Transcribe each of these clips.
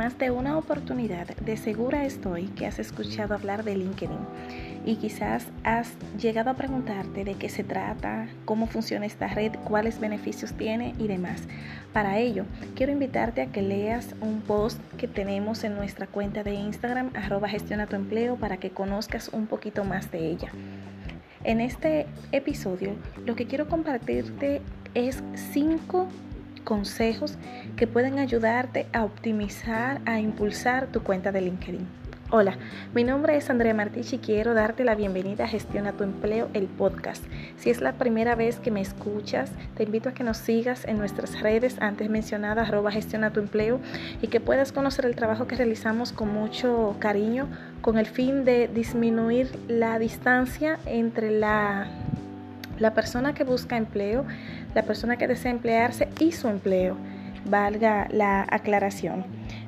más de una oportunidad de segura estoy que has escuchado hablar de LinkedIn y quizás has llegado a preguntarte de qué se trata, cómo funciona esta red, cuáles beneficios tiene y demás. Para ello, quiero invitarte a que leas un post que tenemos en nuestra cuenta de Instagram, arroba gestiona tu empleo, para que conozcas un poquito más de ella. En este episodio, lo que quiero compartirte es cinco consejos que pueden ayudarte a optimizar, a impulsar tu cuenta de LinkedIn. Hola, mi nombre es Andrea Martich y quiero darte la bienvenida a Gestiona tu Empleo, el podcast. Si es la primera vez que me escuchas, te invito a que nos sigas en nuestras redes antes mencionadas, arroba Gestiona tu Empleo, y que puedas conocer el trabajo que realizamos con mucho cariño, con el fin de disminuir la distancia entre la, la persona que busca empleo, la persona que desea emplearse y su empleo. Valga la aclaración.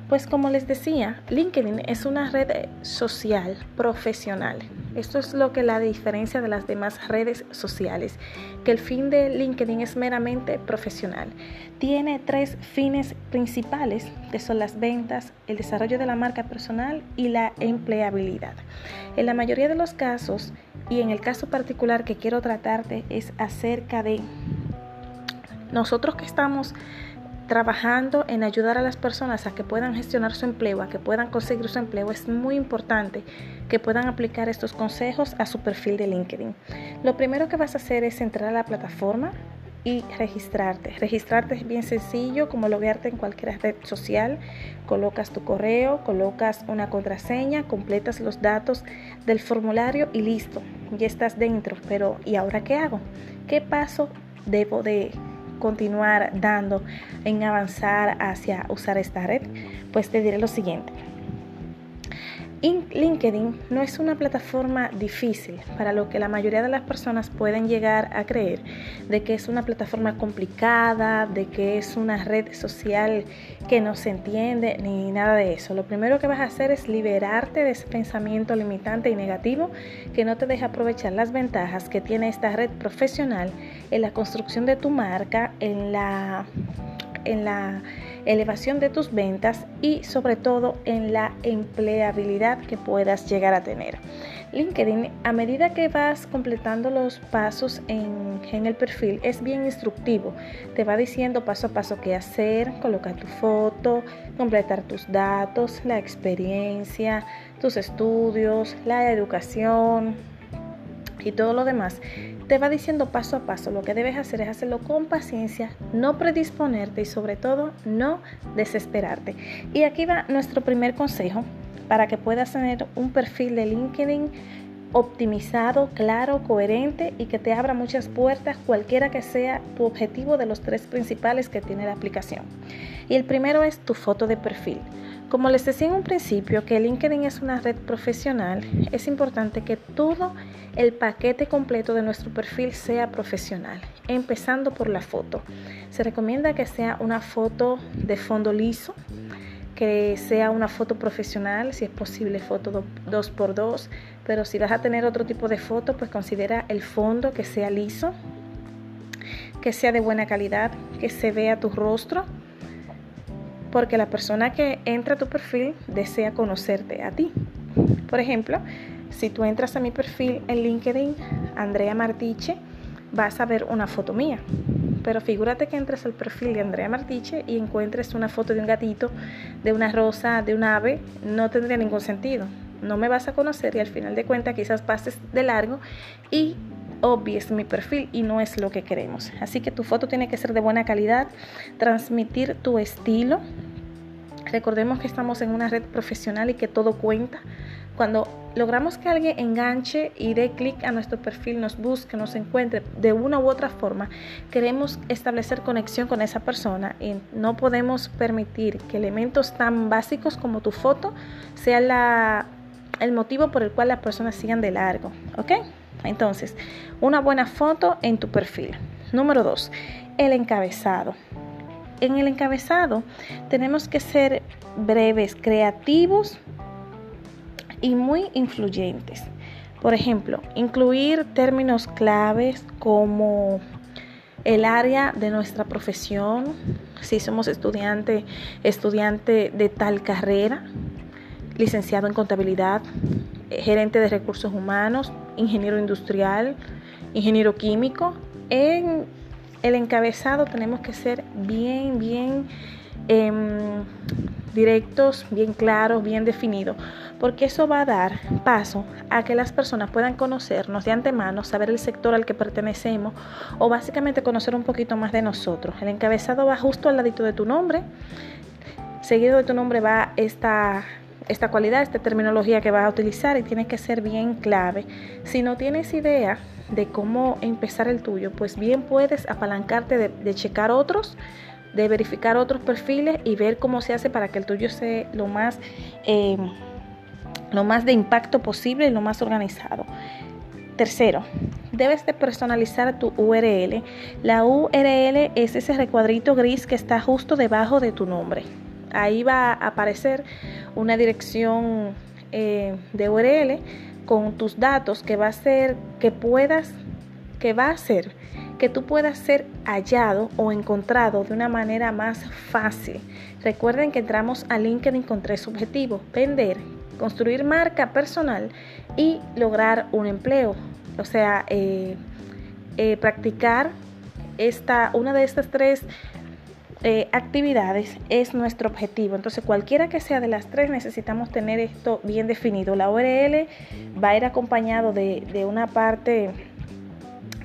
Pues como les decía, LinkedIn es una red social profesional. Esto es lo que la diferencia de las demás redes sociales, que el fin de LinkedIn es meramente profesional. Tiene tres fines principales, que son las ventas, el desarrollo de la marca personal y la empleabilidad. En la mayoría de los casos, y en el caso particular que quiero tratarte, es acerca de nosotros que estamos trabajando en ayudar a las personas a que puedan gestionar su empleo, a que puedan conseguir su empleo, es muy importante que puedan aplicar estos consejos a su perfil de LinkedIn. Lo primero que vas a hacer es entrar a la plataforma y registrarte. Registrarte es bien sencillo, como loguearte en cualquier red social. Colocas tu correo, colocas una contraseña, completas los datos del formulario y listo, ya estás dentro. Pero ¿y ahora qué hago? ¿Qué paso debo de continuar dando en avanzar hacia usar esta red? Pues te diré lo siguiente. LinkedIn no es una plataforma difícil para lo que la mayoría de las personas pueden llegar a creer, de que es una plataforma complicada, de que es una red social que no se entiende, ni nada de eso. Lo primero que vas a hacer es liberarte de ese pensamiento limitante y negativo que no te deja aprovechar las ventajas que tiene esta red profesional en la construcción de tu marca, en la en la elevación de tus ventas y sobre todo en la empleabilidad que puedas llegar a tener. LinkedIn, a medida que vas completando los pasos en, en, el perfil, es bien instructivo. Te va diciendo paso a paso qué hacer, colocar tu foto, completar tus datos, la experiencia, tus estudios, la educación y todo lo demás te va diciendo paso a paso. Lo que debes hacer es hacerlo con paciencia, no predisponerte y sobre todo no desesperarte. Y aquí va nuestro primer consejo para que puedas tener un perfil de LinkedIn optimizado, claro, coherente y que te abra muchas puertas, cualquiera que sea tu objetivo de los tres principales que tiene la aplicación. Y el primero es tu foto de perfil. Como les decía en un principio que LinkedIn es una red profesional, es importante que todo el paquete completo de nuestro perfil sea profesional, empezando por la foto. Se recomienda que sea una foto de fondo liso, que sea una foto profesional, si es posible foto 2x2, pero si vas a tener otro tipo de foto, pues considera el fondo que sea liso, que sea de buena calidad, que se vea tu rostro porque la persona que entra a tu perfil desea conocerte a ti. Por ejemplo, si tú entras a mi perfil en LinkedIn, Andrea Martiche, vas a ver una foto mía. Pero figúrate que entres al perfil de Andrea Martiche y encuentres una foto de un gatito, de una rosa, de un ave, no tendría ningún sentido. No me vas a conocer y al final de cuentas quizás pases de largo y obvies mi perfil y no es lo que queremos. Así que tu foto tiene que ser de buena calidad, transmitir tu estilo. Recordemos que estamos en una red profesional y que todo cuenta. Cuando logramos que alguien enganche y dé clic a nuestro perfil, nos busque, nos encuentre de una u otra forma, queremos establecer conexión con esa persona y no podemos permitir que elementos tan básicos como tu foto sea la, el motivo por el cual las personas sigan de largo. ¿Ok? Entonces, una buena foto en tu perfil. Número dos, el encabezado. En el encabezado tenemos que ser breves, creativos y muy influyentes. Por ejemplo, incluir términos claves como el área de nuestra profesión, si somos estudiante, estudiante de tal carrera, licenciado en contabilidad, gerente de recursos humanos, ingeniero industrial, ingeniero químico. En el encabezado tenemos que ser bien, bien em, directos, bien claros, bien definidos, porque eso va a dar paso a que las personas puedan conocernos de antemano, saber el sector al que pertenecemos o básicamente conocer un poquito más de nosotros. El encabezado va justo al ladito de tu nombre, seguido de tu nombre va esta esta cualidad, esta terminología que vas a utilizar y tiene que ser bien clave. Si no tienes idea de cómo empezar el tuyo, pues bien puedes apalancarte de, checar otros, de verificar otros perfiles y ver cómo se hace para que el tuyo sea lo más, eh, lo más de impacto posible y lo más organizado. Tercero, debes de personalizar tu URL. La URL es ese recuadrito gris que está justo debajo de tu nombre. Ahí va a aparecer una dirección eh, de URL con tus datos que va a ser que puedas, que va a hacer que tú puedas ser hallado o encontrado de una manera más fácil. Recuerden que entramos a LinkedIn con tres objetivos, vender, construir marca personal y lograr un empleo. O sea, eh, eh, practicar esta, una de estas tres eh, actividades es nuestro objetivo. Entonces, cualquiera que sea de las tres, necesitamos tener esto bien definido. La URL va a ir acompañado de, de una parte,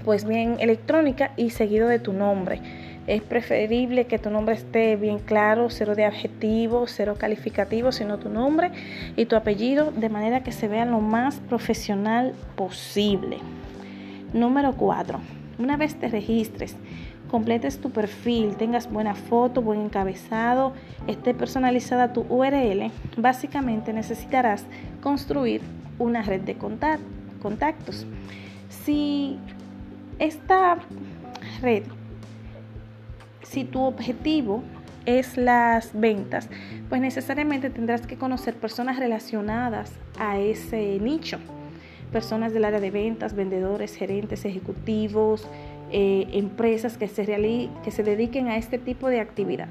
pues bien electrónica y seguido de tu nombre. Es preferible que tu nombre esté bien claro, cero de adjetivo, cero calificativo, sino tu nombre y tu apellido, de manera que se vea lo más profesional posible. Número 4. Una vez te registres, completes tu perfil, tengas buena foto, buen encabezado, esté personalizada tu URL, básicamente necesitarás construir una red de contactos. Si esta red, si tu objetivo es las ventas, pues necesariamente tendrás que conocer personas relacionadas a ese nicho. Personas del área de ventas, vendedores, gerentes, ejecutivos, eh, empresas que se, que se dediquen a este tipo de actividad.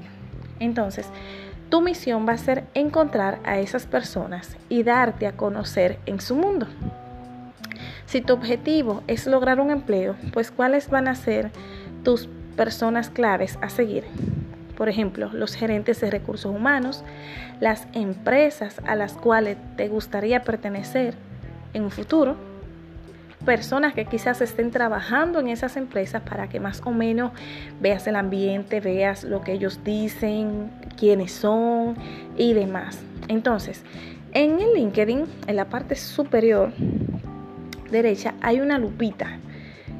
Entonces, tu misión va a ser encontrar a esas personas y darte a conocer en su mundo. Si tu objetivo es lograr un empleo, pues cuáles van a ser tus personas claves a seguir. Por ejemplo, los gerentes de recursos humanos, las empresas a las cuales te gustaría pertenecer en un futuro, personas que quizás estén trabajando en esas empresas para que más o menos veas el ambiente, veas lo que ellos dicen, quiénes son y demás. Entonces, en el LinkedIn, en la parte superior derecha, hay una lupita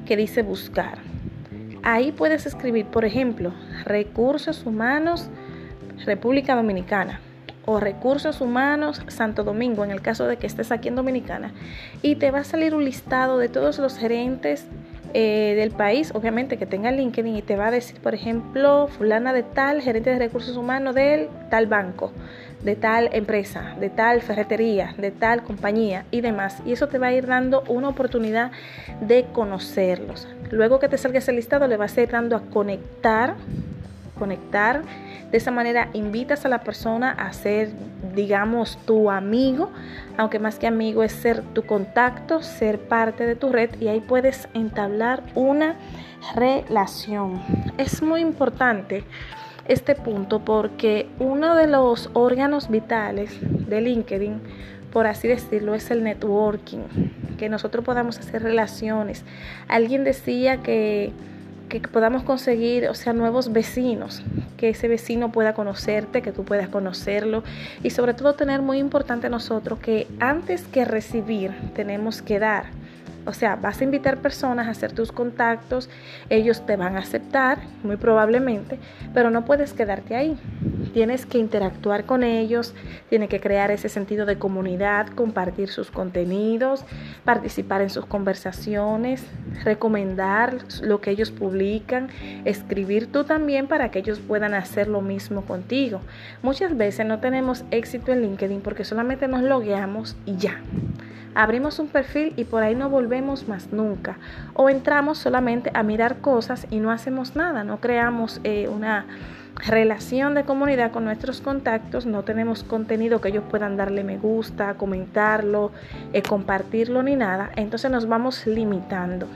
que dice buscar. Ahí puedes escribir, por ejemplo, recursos humanos, República Dominicana o Recursos Humanos Santo Domingo, en el caso de que estés aquí en Dominicana, y te va a salir un listado de todos los gerentes eh, del país, obviamente que tenga LinkedIn, y te va a decir, por ejemplo, fulana de tal, gerente de recursos humanos del tal banco, de tal empresa, de tal ferretería, de tal compañía y demás. Y eso te va a ir dando una oportunidad de conocerlos. Luego que te salga ese listado, le vas a ir dando a conectar, conectar de esa manera invitas a la persona a ser, digamos, tu amigo, aunque más que amigo es ser tu contacto, ser parte de tu red y ahí puedes entablar una relación. Es muy importante este punto porque uno de los órganos vitales de LinkedIn, por así decirlo, es el networking, que nosotros podamos hacer relaciones. Alguien decía que que podamos conseguir, o sea, nuevos vecinos, que ese vecino pueda conocerte, que tú puedas conocerlo y sobre todo tener muy importante nosotros que antes que recibir tenemos que dar. O sea, vas a invitar personas a hacer tus contactos, ellos te van a aceptar, muy probablemente, pero no puedes quedarte ahí. Tienes que interactuar con ellos, tienes que crear ese sentido de comunidad, compartir sus contenidos, participar en sus conversaciones, recomendar lo que ellos publican, escribir tú también para que ellos puedan hacer lo mismo contigo. Muchas veces no tenemos éxito en LinkedIn porque solamente nos logueamos y ya abrimos un perfil y por ahí no volvemos más nunca. O entramos solamente a mirar cosas y no hacemos nada, no creamos eh, una relación de comunidad con nuestros contactos, no tenemos contenido que ellos puedan darle me gusta, comentarlo, eh, compartirlo ni nada, entonces nos vamos limitando.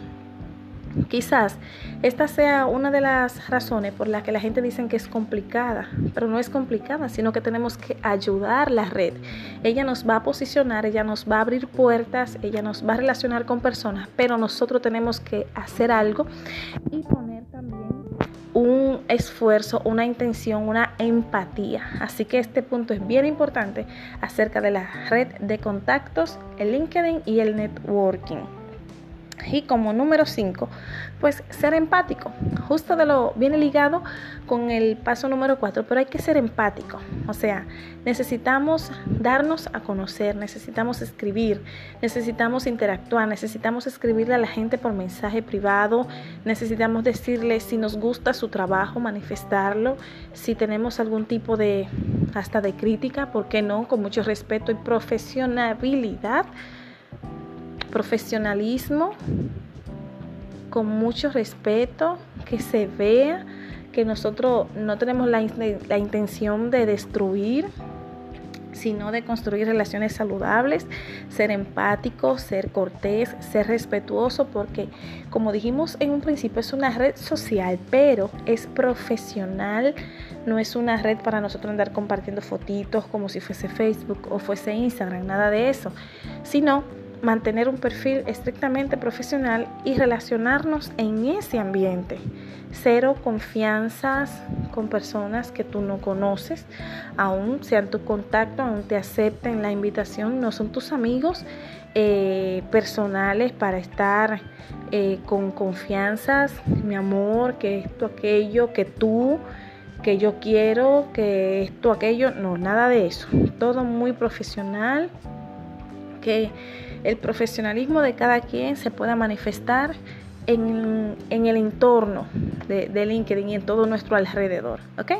Quizás esta sea una de las razones por las que la gente dice que es complicada, pero no es complicada, sino que tenemos que ayudar la red. Ella nos va a posicionar, ella nos va a abrir puertas, ella nos va a relacionar con personas, pero nosotros tenemos que hacer algo y poner un esfuerzo, una intención, una empatía. Así que este punto es bien importante acerca de la red de contactos, el LinkedIn y el networking. Y como número 5, pues ser empático. Justo de lo viene ligado con el paso número 4, pero hay que ser empático. O sea, necesitamos darnos a conocer, necesitamos escribir, necesitamos interactuar, necesitamos escribirle a la gente por mensaje privado, necesitamos decirle si nos gusta su trabajo, manifestarlo, si tenemos algún tipo de hasta de crítica, ¿por qué no? Con mucho respeto y profesionalidad profesionalismo, con mucho respeto, que se vea que nosotros no tenemos la, la, intención de destruir, sino de construir relaciones saludables, ser empático, ser cortés, ser respetuoso, porque como dijimos en un principio es una red social, pero es profesional, no es una red para nosotros andar compartiendo fotitos como si fuese Facebook o fuese Instagram, nada de eso, sino mantener un perfil estrictamente profesional y relacionarnos en ese ambiente. Cero confianzas con personas que tú no conoces, aún sean tu contacto, aún te acepten la invitación, no son tus amigos eh, personales para estar eh, con confianzas, mi amor, que esto, aquello, que tú, que yo quiero, que esto, aquello, no, nada de eso. Todo muy profesional, que el profesionalismo de cada quien se pueda manifestar en, el entorno de, LinkedIn y en todo nuestro alrededor. ¿ok?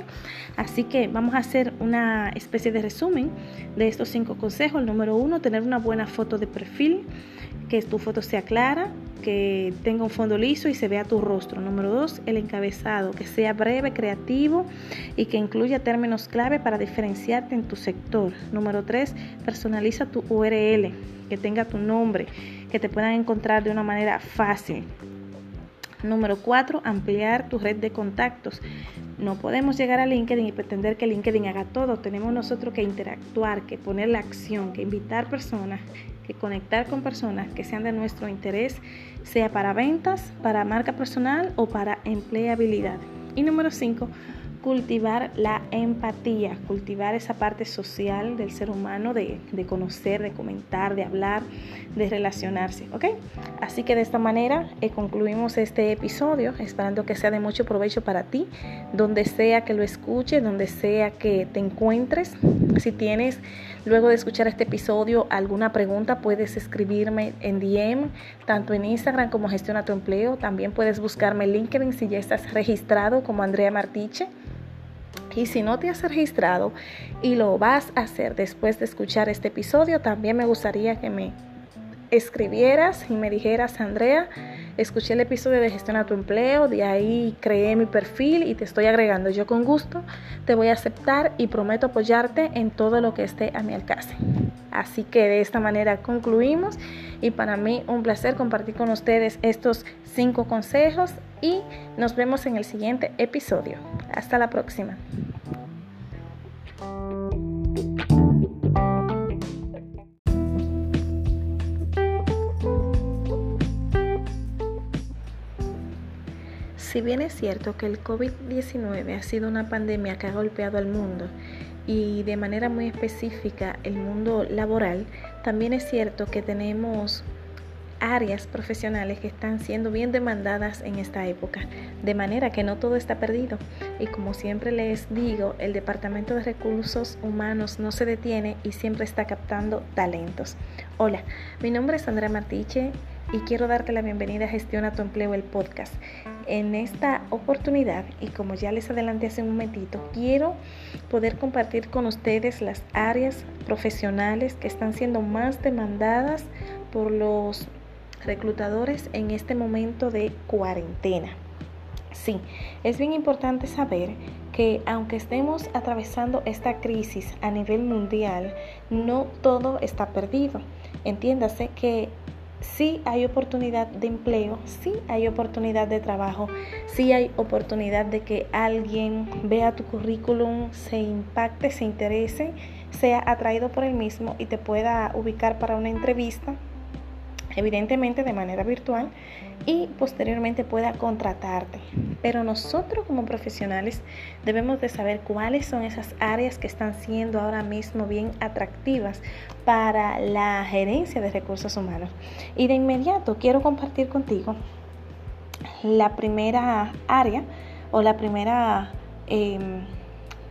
Así que vamos a hacer una especie de resumen de estos cinco consejos. El número uno, tener una buena foto de perfil, que tu foto sea clara, que tenga un fondo liso y se vea tu rostro. Número dos, el encabezado, que sea breve, creativo y que incluya términos clave para diferenciarte en tu sector. Número tres, personaliza tu URL, que tenga tu nombre, que te puedan encontrar de una manera fácil. Número cuatro, ampliar tu red de contactos. No podemos llegar a LinkedIn y pretender que LinkedIn haga todo. Tenemos nosotros que interactuar, que poner la acción, que invitar personas, que conectar con personas que sean de nuestro interés, sea para ventas, para marca personal o para empleabilidad. Y número cinco, cultivar la empatía, cultivar esa parte social del ser humano, de, conocer, de comentar, de hablar, de relacionarse, ¿ok? Así que de esta manera eh, concluimos este episodio, esperando que sea de mucho provecho para ti, donde sea que lo escuches, donde sea que te encuentres. Si tienes, luego de escuchar este episodio, alguna pregunta, puedes escribirme en DM, tanto en Instagram como Gestiona tu Empleo. También puedes buscarme en LinkedIn si ya estás registrado como Andrea Martiche. Y si no te has registrado y lo vas a hacer después de escuchar este episodio, también me gustaría que me escribieras y me dijeras, Andrea, escuché el episodio de Gestión a tu empleo, de ahí creé mi perfil y te estoy agregando. Yo con gusto te voy a aceptar y prometo apoyarte en todo lo que esté a mi alcance. Así que de esta manera concluimos y para mí un placer compartir con ustedes estos cinco consejos y nos vemos en el siguiente episodio. Hasta la próxima. Si bien es cierto que el COVID-19 ha sido una pandemia que ha golpeado al mundo y de manera muy específica el mundo laboral, también es cierto que tenemos áreas profesionales que están siendo bien demandadas en esta época, de manera que no todo está perdido. Y como siempre les digo, el Departamento de Recursos Humanos no se detiene y siempre está captando talentos. Hola, mi nombre es Andrea Martiche y quiero darte la bienvenida a Gestiona tu Empleo, el podcast. En esta oportunidad, y como ya les adelanté hace un momentito, quiero poder compartir con ustedes las áreas profesionales que están siendo más demandadas por los reclutadores en este momento de cuarentena. Sí, es bien importante saber que aunque estemos atravesando esta crisis a nivel mundial, no todo está perdido. Entiéndase que sí hay oportunidad de empleo, sí hay oportunidad de trabajo, sí hay oportunidad de que alguien vea tu currículum, se impacte, se interese, sea atraído por el mismo y te pueda ubicar para una entrevista evidentemente de manera virtual y posteriormente pueda contratarte. Pero nosotros como profesionales debemos de saber cuáles son esas áreas que están siendo ahora mismo bien atractivas para la gerencia de recursos humanos. Y de inmediato quiero compartir contigo la primera área o la primera em,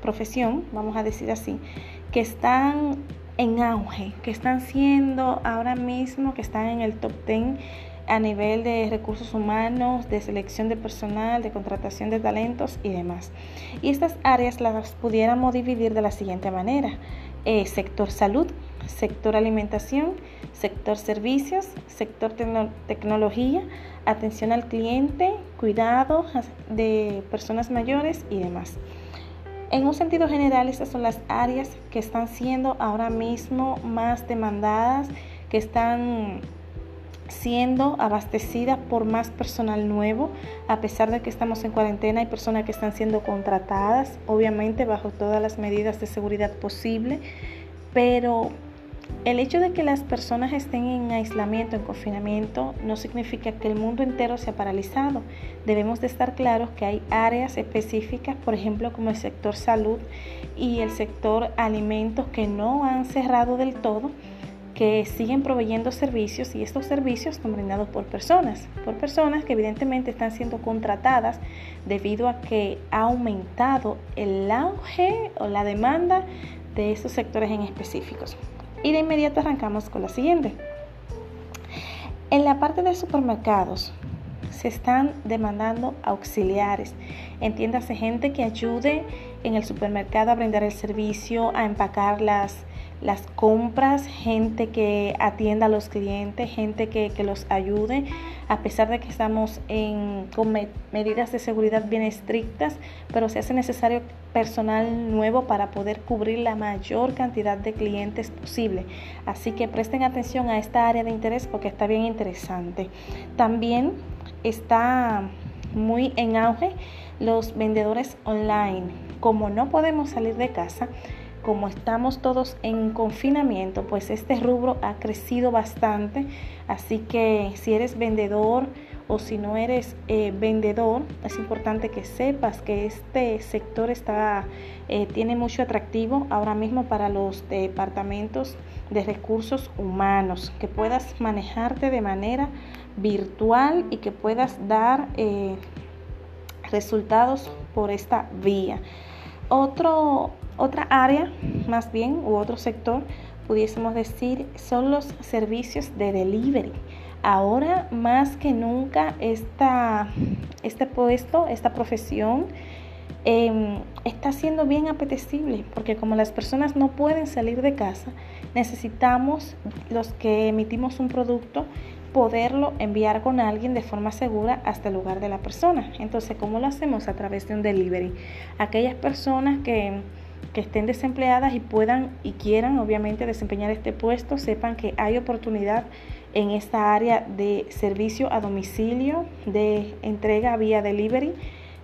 profesión, vamos a decir así, que están en auge, que están siendo ahora mismo, que están en el top 10 a nivel de recursos humanos, de selección de personal, de contratación de talentos y demás. Y estas áreas las pudiéramos dividir de la siguiente manera. Eh, sector salud, sector alimentación, sector servicios, sector tecnología, atención al cliente, cuidado de personas mayores y demás. En un sentido general, estas son las áreas que están siendo ahora mismo más demandadas, que están siendo abastecidas por más personal nuevo, a pesar de que estamos en cuarentena, hay personas que están siendo contratadas, obviamente bajo todas las medidas de seguridad posible, pero el hecho de que las personas estén en aislamiento, en confinamiento, no significa que el mundo entero se ha paralizado. Debemos de estar claros que hay áreas específicas, por ejemplo, como el sector salud y el sector alimentos, que no han cerrado del todo, que siguen proveyendo servicios y estos servicios son brindados por personas, por personas que evidentemente están siendo contratadas debido a que ha aumentado el auge o la demanda de estos sectores en específicos. Y de inmediato arrancamos con la siguiente. En la parte de supermercados se están demandando auxiliares. Entiéndase gente que ayude en el supermercado a brindar el servicio, a empacar las las compras, gente que atienda a los clientes, gente que, los ayude, a pesar de que estamos en, con medidas de seguridad bien estrictas, pero se hace necesario personal nuevo para poder cubrir la mayor cantidad de clientes posible. Así que presten atención a esta área de interés porque está bien interesante. También está muy en auge los vendedores online. Como no podemos salir de casa, como estamos todos en confinamiento, pues este rubro ha crecido bastante. Así que si eres vendedor o si no eres eh, vendedor, es importante que sepas que este sector está, eh, tiene mucho atractivo ahora mismo para los departamentos de recursos humanos, que puedas manejarte de manera virtual y que puedas dar eh, resultados por esta vía. Otro, otra área, más bien, u otro sector, pudiésemos decir, son los servicios de delivery. Ahora más que nunca esta, este puesto, esta profesión, em, está siendo bien apetecible porque como las personas no pueden salir de casa, necesitamos los que emitimos un producto poderlo enviar con alguien de forma segura hasta el lugar de la persona. Entonces, ¿cómo lo hacemos? A través de un delivery. Aquellas personas que, que estén desempleadas y puedan y quieran obviamente desempeñar este puesto, sepan que hay oportunidad en esta área de servicio a domicilio, de entrega vía delivery.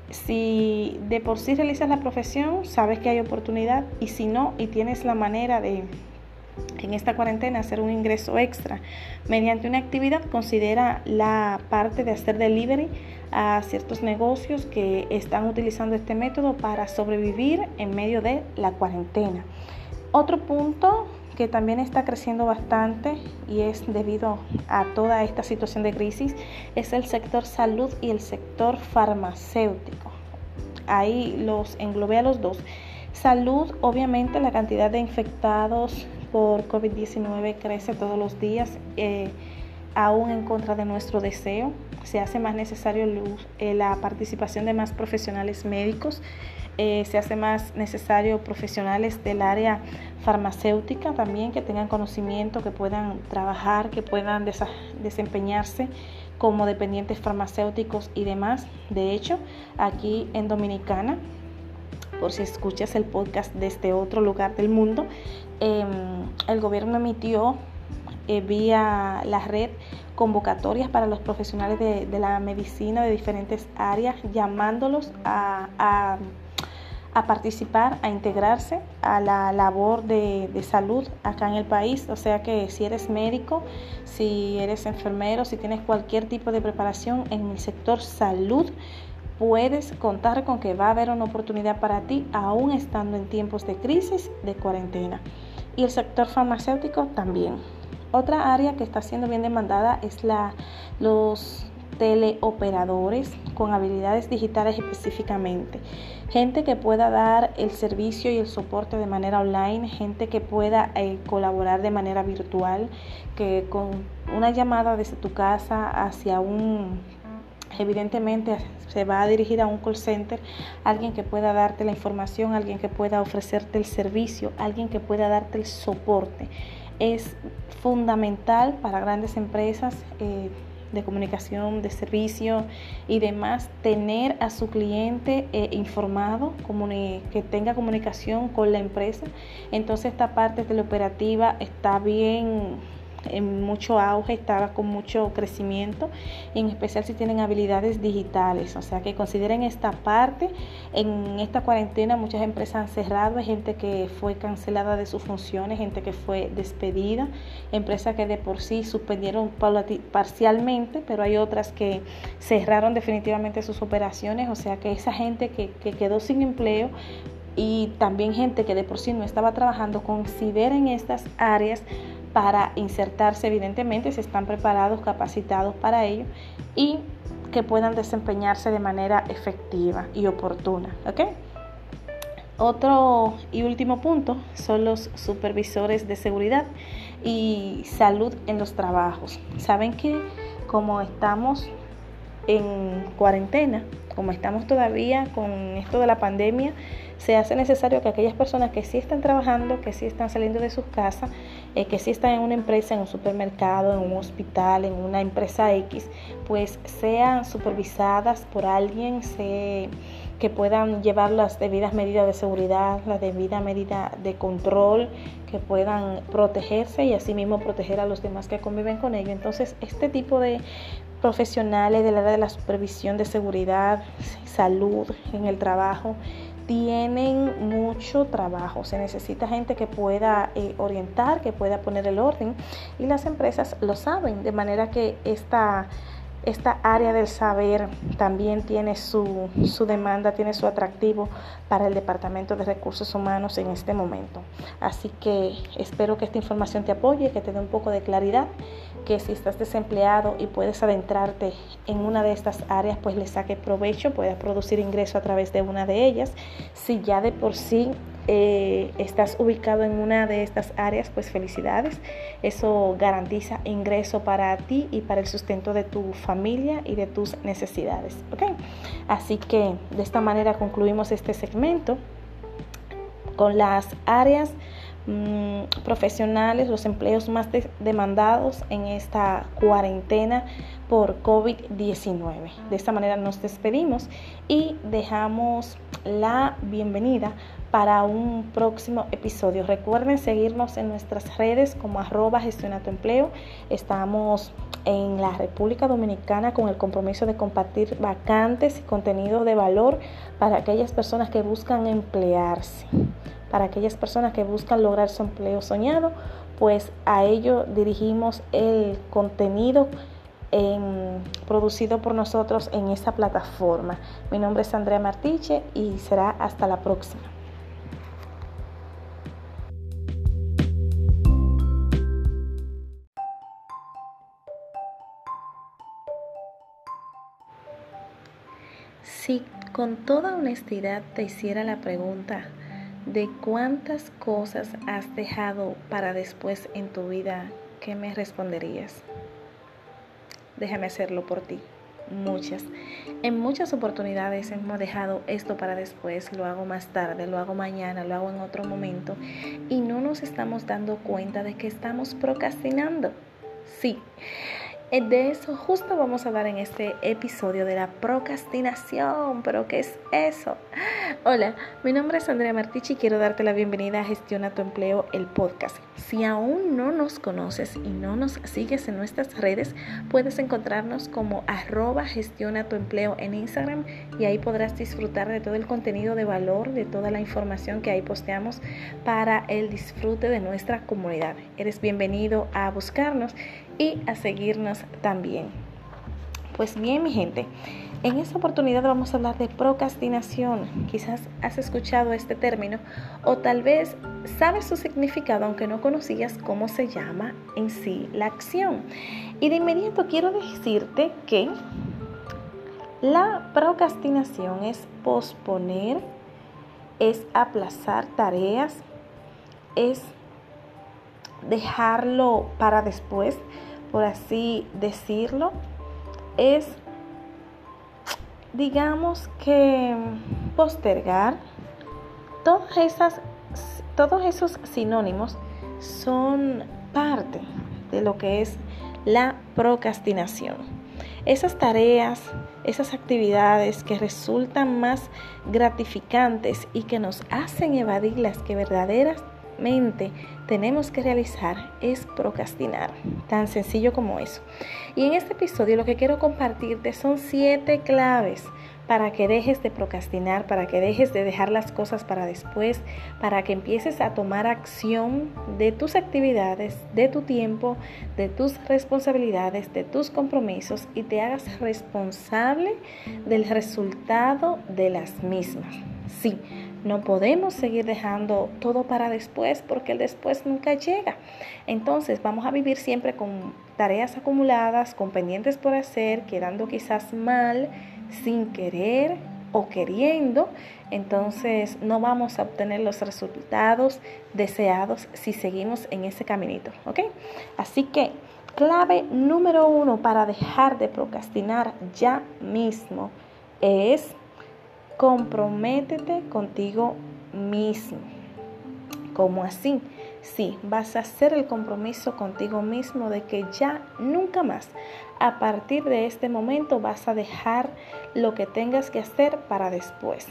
Si de por sí realizas la profesión, sabes que hay oportunidad y si no y tienes la manera de en esta cuarentena hacer un ingreso extra mediante una actividad, considera la parte de hacer delivery a ciertos negocios que están utilizando este método para sobrevivir en medio de la cuarentena. Otro punto que también está creciendo bastante y es debido a toda esta situación de crisis es el sector salud y el sector farmacéutico. Ahí los englobé a los dos. Salud, obviamente la cantidad de infectados por COVID-19 crece todos los días, eh, aún en contra de nuestro deseo. Se hace más necesario eh, la participación de más profesionales médicos, eh, se hace más necesario profesionales del área farmacéutica también que tengan conocimiento, que puedan trabajar, que puedan desempeñarse como dependientes farmacéuticos y demás. De hecho, aquí en Dominicana, por si escuchas el podcast desde otro lugar del mundo, em, el gobierno emitió eh, vía la red convocatorias para los profesionales de, la medicina de diferentes áreas, llamándolos a, participar, a integrarse a la labor de, de, salud acá en el país. O sea que si eres médico, si eres enfermero, si tienes cualquier tipo de preparación en el sector salud, puedes contar con que va a haber una oportunidad para ti, aún estando en tiempos de crisis, de cuarentena. Y el sector farmacéutico también. Otra área que está siendo bien demandada es la, los teleoperadores con habilidades digitales específicamente. Gente que pueda dar el servicio y el soporte de manera online, gente que pueda eh, colaborar de manera virtual, que con una llamada desde tu casa hacia un, evidentemente se va a dirigir a un call center, alguien que pueda darte la información, alguien que pueda ofrecerte el servicio, alguien que pueda darte el soporte es fundamental para grandes empresas eh, de comunicación, de servicio y demás, tener a su cliente eh, informado, que tenga comunicación con la empresa. Entonces esta parte de la operativa está bien en mucho auge, estaba con mucho crecimiento, en especial si tienen habilidades digitales. O sea que consideren esta parte. En esta cuarentena muchas empresas han cerrado, hay gente que fue cancelada de sus funciones, gente que fue despedida, empresas que de por sí suspendieron parcialmente, pero hay otras que cerraron definitivamente sus operaciones. O sea que esa gente que, que quedó sin empleo y también gente que de por sí no estaba trabajando, consideren estas áreas para insertarse evidentemente si están preparados, capacitados para ello y que puedan desempeñarse de manera efectiva y oportuna. Otro y último punto son los supervisores de seguridad y salud en los trabajos. Saben que como estamos en cuarentena, como estamos todavía con esto de la pandemia, se hace necesario que aquellas personas que sí están trabajando, que sí están saliendo de sus casas, eh, que sí están en una empresa, en un supermercado, en un hospital, en una empresa X, pues sean supervisadas por alguien, que puedan llevar las debidas medidas de seguridad, las debidas medidas de control, que puedan protegerse y asimismo proteger a los demás que conviven con ellos. Entonces, este tipo de profesionales del área de la supervisión de seguridad, salud en el trabajo, tienen mucho trabajo. Se necesita gente que pueda eh, orientar, que pueda poner el orden y las empresas lo saben, de manera que esta, esta área del saber también tiene su, su demanda, tiene su atractivo para el Departamento de Recursos Humanos en este momento. Así que espero que esta información te apoye, que te dé un poco de claridad que si estás desempleado y puedes adentrarte en una de estas áreas, pues le saque provecho, puedas producir ingreso a través de una de ellas. Si ya de por sí eh, estás ubicado en una de estas áreas, pues felicidades. Eso garantiza ingreso para ti y para el sustento de tu familia y de tus necesidades. Así que de esta manera concluimos este segmento con las áreas Mm, profesionales, los empleos más demandados en esta cuarentena por COVID-19. De esta manera nos despedimos y dejamos la bienvenida para un próximo episodio. Recuerden seguirnos en nuestras redes como arroba gestiona tu empleo. Estamos en la República Dominicana con el compromiso de compartir vacantes y contenido de valor para aquellas personas que buscan emplearse para aquellas personas que buscan lograr su empleo soñado, pues a ello dirigimos el contenido producido por nosotros en esa plataforma. Mi nombre es Andrea Martiche y será hasta la próxima. Si con toda honestidad te hiciera la pregunta, de cuántas cosas has dejado para después en tu vida, ¿qué me responderías? Déjame hacerlo por ti. Muchas. En muchas oportunidades hemos dejado esto para después, lo hago más tarde, lo hago mañana, lo hago en otro momento y no nos estamos dando cuenta de que estamos procrastinando. Sí. Eh, de eso justo vamos a hablar en este episodio de la procrastinación. ¿Pero qué es eso? Hola, mi nombre es Andrea Martichi y quiero darte la bienvenida a Gestiona tu Empleo, el podcast. Si aún no nos conoces y no nos sigues en nuestras redes, puedes encontrarnos como arroba gestiona tu empleo en Instagram y ahí podrás disfrutar de todo el contenido de valor, de toda la información que ahí posteamos para el disfrute de nuestra comunidad. Eres bienvenido a buscarnos y a seguirnos también. Pues bien, mi gente, en esta oportunidad vamos a hablar de procrastinación. Quizás has escuchado este término o tal vez sabes su significado aunque no conocías cómo se llama en sí la acción. Y de inmediato quiero decirte que la procrastinación es posponer, es aplazar tareas, es dejarlo para después, por así decirlo, es, digamos que, postergar. Todas esas, todos esos sinónimos son parte de lo que es la procrastinación. Esas tareas, esas actividades que resultan más gratificantes y que nos hacen evadir las que verdaderas tenemos que realizar es procrastinar, tan sencillo como eso. Y en este episodio lo que quiero compartirte son siete claves para que dejes de procrastinar, para que dejes de dejar las cosas para después, para que empieces a tomar acción de tus actividades, de tu tiempo, de tus responsabilidades, de tus compromisos y te hagas responsable del resultado de las mismas. Sí, no podemos seguir dejando todo para después porque el después nunca llega. Entonces vamos a vivir siempre con tareas acumuladas, con pendientes por hacer, quedando quizás mal, sin querer o queriendo. Entonces no vamos a obtener los resultados deseados si seguimos en ese caminito. ¿Ok? Así que clave número uno para dejar de procrastinar ya mismo es comprométete contigo mismo. ¿Cómo así? Sí, vas a hacer el compromiso contigo mismo de que ya nunca más, a partir de este momento, vas a dejar lo que tengas que hacer para después.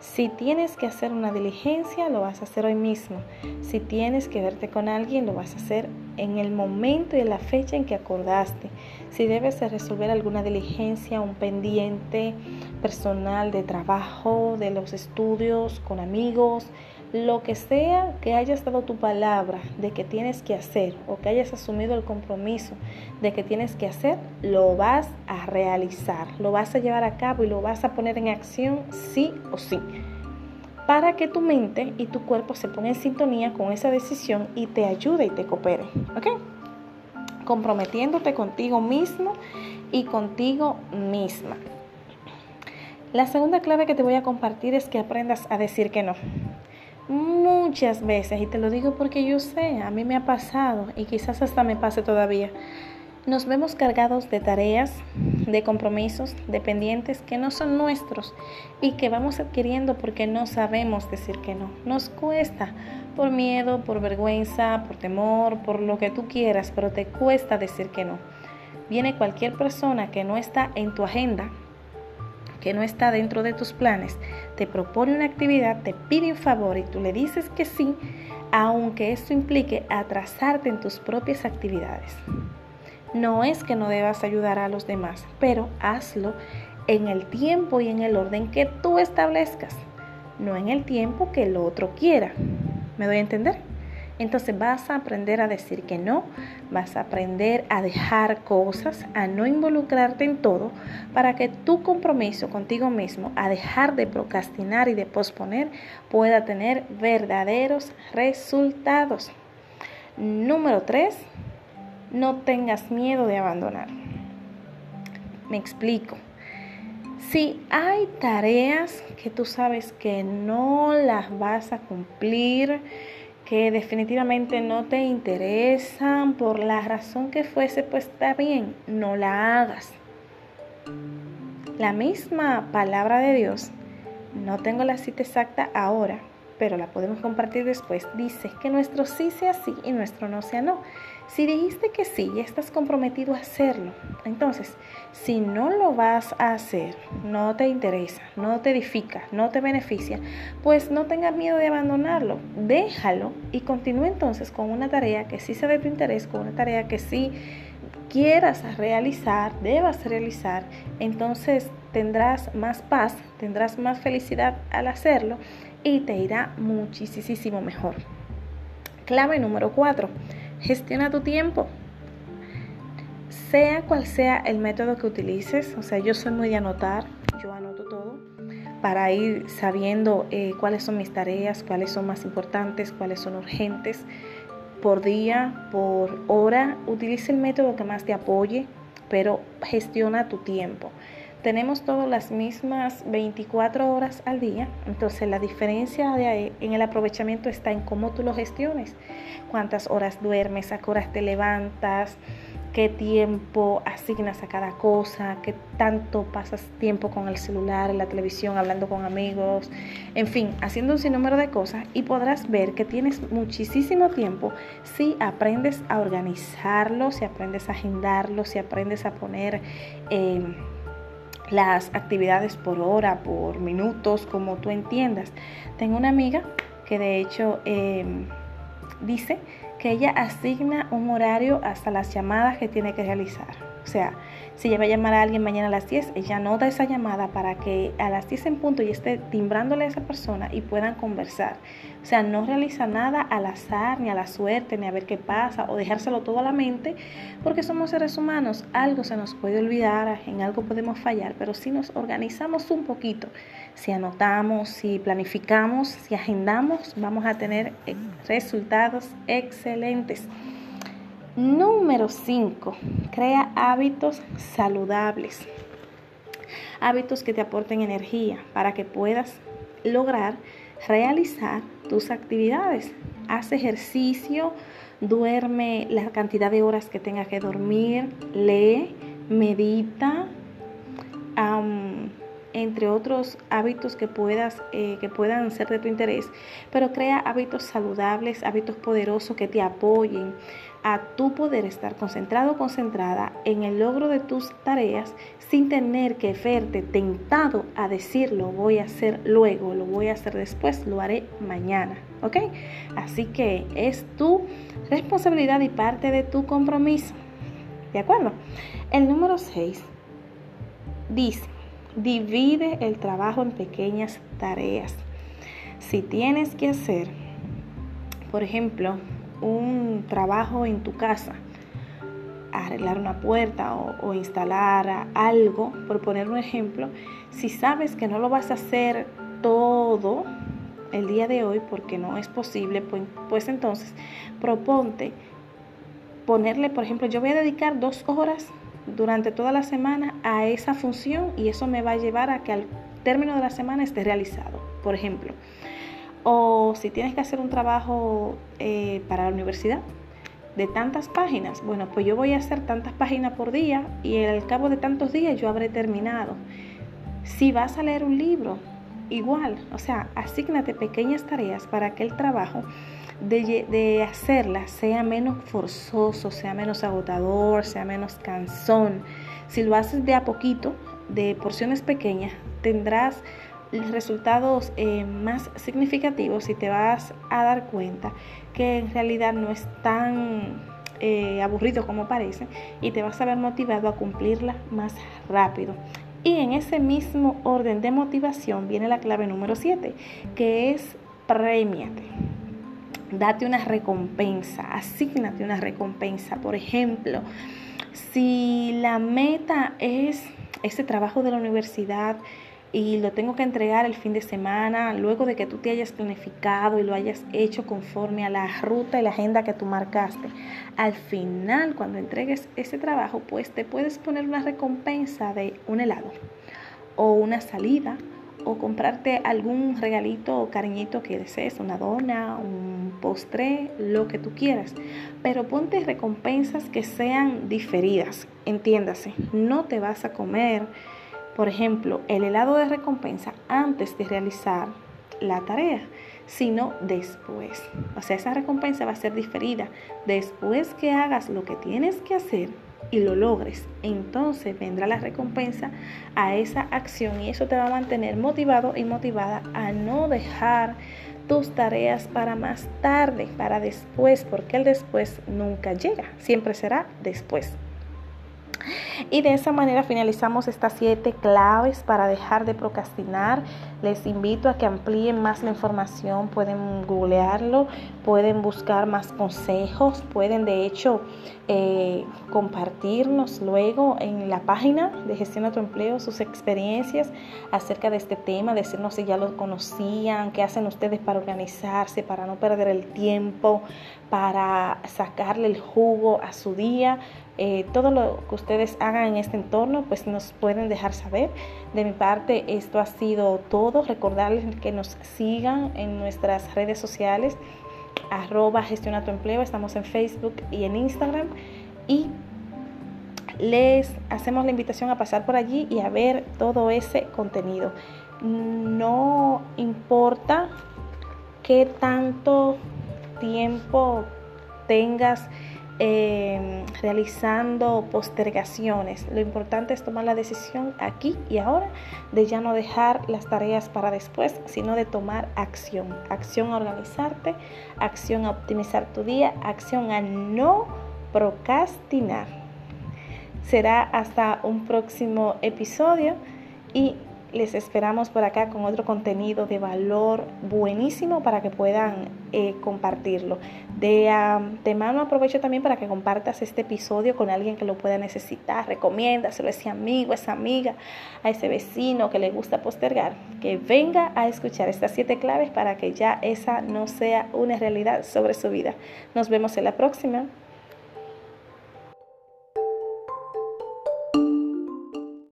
Si tienes que hacer una diligencia, lo vas a hacer hoy mismo. Si tienes que verte con alguien, lo vas a hacer en el momento y en la fecha en que acordaste. Si debes de resolver alguna diligencia, un pendiente personal de trabajo, de los estudios, con amigos, lo que sea que hayas dado tu palabra de que tienes que hacer o que hayas asumido el compromiso de que tienes que hacer, lo vas a realizar, lo vas a llevar a cabo y lo vas a poner en acción sí o sí. Para que tu mente y tu cuerpo se pongan en sintonía con esa decisión y te ayude y te coopere. ¿Ok? Comprometiéndote contigo mismo y contigo misma. La segunda clave que te voy a compartir es que aprendas a decir que no muchas veces, y te lo digo porque yo sé, a mí me ha pasado y quizás hasta me pase todavía, nos vemos cargados de tareas, de compromisos, de pendientes que no son nuestros y que vamos adquiriendo porque no sabemos decir que no. Nos cuesta por miedo, por vergüenza, por temor, por lo que tú quieras, pero te cuesta decir que no. Viene cualquier persona que no está en tu agenda que no está dentro de tus planes, te propone una actividad, te pide un favor y tú le dices que sí, aunque esto implique atrasarte en tus propias actividades. No es que no debas ayudar a los demás, pero hazlo en el tiempo y en el orden que tú establezcas, no en el tiempo que el otro quiera. ¿Me doy a entender? Entonces vas a aprender a decir que no, vas a aprender a dejar cosas, a no involucrarte en todo, para que tu compromiso contigo mismo, a dejar de procrastinar y de posponer, pueda tener verdaderos resultados. Número 3, no tengas miedo de abandonar. Me explico. Si hay tareas que tú sabes que no las vas a cumplir, que definitivamente no te interesan por la razón que fuese, pues está bien, no la hagas. La misma palabra de Dios, no tengo la cita exacta ahora, pero la podemos compartir después, dice que nuestro sí sea sí y nuestro no sea no. Si dijiste que sí, ya estás comprometido a hacerlo. Entonces, si no lo vas a hacer, no te interesa, no te edifica, no te beneficia, pues no tengas miedo de abandonarlo. Déjalo y continúa entonces con una tarea que sí sea de tu interés, con una tarea que sí quieras realizar, debas realizar. Entonces tendrás más paz, tendrás más felicidad al hacerlo y te irá muchísimo mejor. Clave número 4 Gestiona tu tiempo. Sea cual sea el método que utilices, o sea, yo soy muy de anotar, yo anoto todo para ir sabiendo eh, cuáles son mis tareas, cuáles son más importantes, cuáles son urgentes, por día, por hora. Utilice el método que más te apoye, pero gestiona tu tiempo. Tenemos todas las mismas 24 horas al día, entonces la diferencia en el aprovechamiento está en cómo tú lo gestiones. Cuántas horas duermes, a qué horas te levantas, qué tiempo asignas a cada cosa, qué tanto pasas tiempo con el celular, la televisión, hablando con amigos, en fin, haciendo un sinnúmero de cosas y podrás ver que tienes muchísimo tiempo si aprendes a organizarlo, si aprendes a agendarlo, si aprendes a poner em, las actividades por hora, por minutos, como tú entiendas. Tengo una amiga que de hecho... Em, dice que ella asigna un horario hasta las llamadas que tiene que realizar. O sea, si ella va a llamar a alguien mañana a las 10, ella anota esa llamada para que a las 10 en punto y esté timbrándole a esa persona y puedan conversar. O sea, no realiza nada al azar, ni a la suerte, ni a ver qué pasa, o dejárselo todo a la mente, porque somos seres humanos. Algo se nos puede olvidar, en algo podemos fallar, pero si nos organizamos un poquito, si anotamos, si planificamos, si agendamos, vamos a tener eh, resultados excelentes. Número 5. Crea hábitos saludables. Hábitos que te aporten energía para que puedas lograr realizar tus actividades. Haz ejercicio, duerme la cantidad de horas que tengas que dormir, lee, medita, entre otros hábitos que, puedas, eh, que puedan ser de tu interés, pero crea hábitos saludables, hábitos poderosos que te apoyen a tu poder estar concentrado o concentrada en el logro de tus tareas sin tener que verte tentado a decir lo voy a hacer luego, lo voy a hacer después, lo haré mañana, ¿ok? Así que es tu responsabilidad y parte de tu compromiso, ¿de acuerdo? El número 6 dice, Divide el trabajo en pequeñas tareas. Si tienes que hacer, por ejemplo, un trabajo en tu casa, arreglar una puerta o, instalar algo, por poner un ejemplo, si sabes que no lo vas a hacer todo el día de hoy porque no es posible, pues, pues entonces proponte ponerle, por ejemplo, yo voy a dedicar dos horas durante toda la semana a esa función y eso me va a llevar a que al término de la semana esté realizado, por ejemplo. O si tienes que hacer un trabajo eh, para la universidad de tantas páginas, bueno, pues yo voy a hacer tantas páginas por día y al cabo de tantos días yo habré terminado. Si vas a leer un libro, igual, o sea, asígnate pequeñas tareas para que el trabajo de, hacerla sea menos forzoso, sea menos agotador, sea menos cansón. Si lo haces de a poquito, de porciones pequeñas, tendrás resultados eh, más significativos y te vas a dar cuenta que en realidad no es tan eh, aburrido como parece y te vas a ver motivado a cumplirla más rápido. Y en ese mismo orden de motivación viene la clave número 7, que es premiate date una recompensa, asígnate una recompensa. Por ejemplo, si la meta es ese trabajo de la universidad y lo tengo que entregar el fin de semana, luego de que tú te hayas planificado y lo hayas hecho conforme a la ruta y la agenda que tú marcaste, al final cuando entregues ese trabajo, pues te puedes poner una recompensa de un helado o una salida o comprarte algún regalito o cariñito que desees, una dona, un postre, lo que tú quieras. Pero ponte recompensas que sean diferidas, entiéndase. No te vas a comer, por ejemplo, el helado de recompensa antes de realizar la tarea, sino después. O sea, esa recompensa va a ser diferida. Después que hagas lo que tienes que hacer y lo logres, entonces vendrá la recompensa a esa acción y eso te va a mantener motivado y motivada a no dejar tus tareas para más tarde, para después, porque el después nunca llega, siempre será después. Y de esa manera finalizamos estas siete claves para dejar de procrastinar. Les invito a que amplíen más la información, pueden googlearlo, pueden buscar más consejos, pueden de hecho eh, compartirnos luego en la página de Gestión de tu Empleo sus experiencias acerca de este tema, decirnos si ya lo conocían, qué hacen ustedes para organizarse, para no perder el tiempo, para sacarle el jugo a su día. Eh, todo lo que ustedes hagan en este entorno, pues nos pueden dejar saber. De mi parte, esto ha sido todo. Recordarles que nos sigan en nuestras redes sociales, arroba gestiona tu empleo. Estamos en Facebook y en Instagram. Y les hacemos la invitación a pasar por allí y a ver todo ese contenido. No importa qué tanto tiempo tengas Em, realizando postergaciones. Lo importante es tomar la decisión aquí y ahora de ya no dejar las tareas para después, sino de tomar acción. Acción a organizarte, acción a optimizar tu día, acción a no procrastinar. Será hasta un próximo episodio y les esperamos por acá con otro contenido de valor buenísimo para que puedan eh, compartirlo. De mano aprovecho también para que compartas este episodio con alguien que lo pueda necesitar. Recomiéndaselo a ese amigo, a esa amiga, a ese vecino que le gusta postergar. Que venga a escuchar estas siete claves para que ya esa no sea una realidad sobre su vida. Nos vemos en la próxima.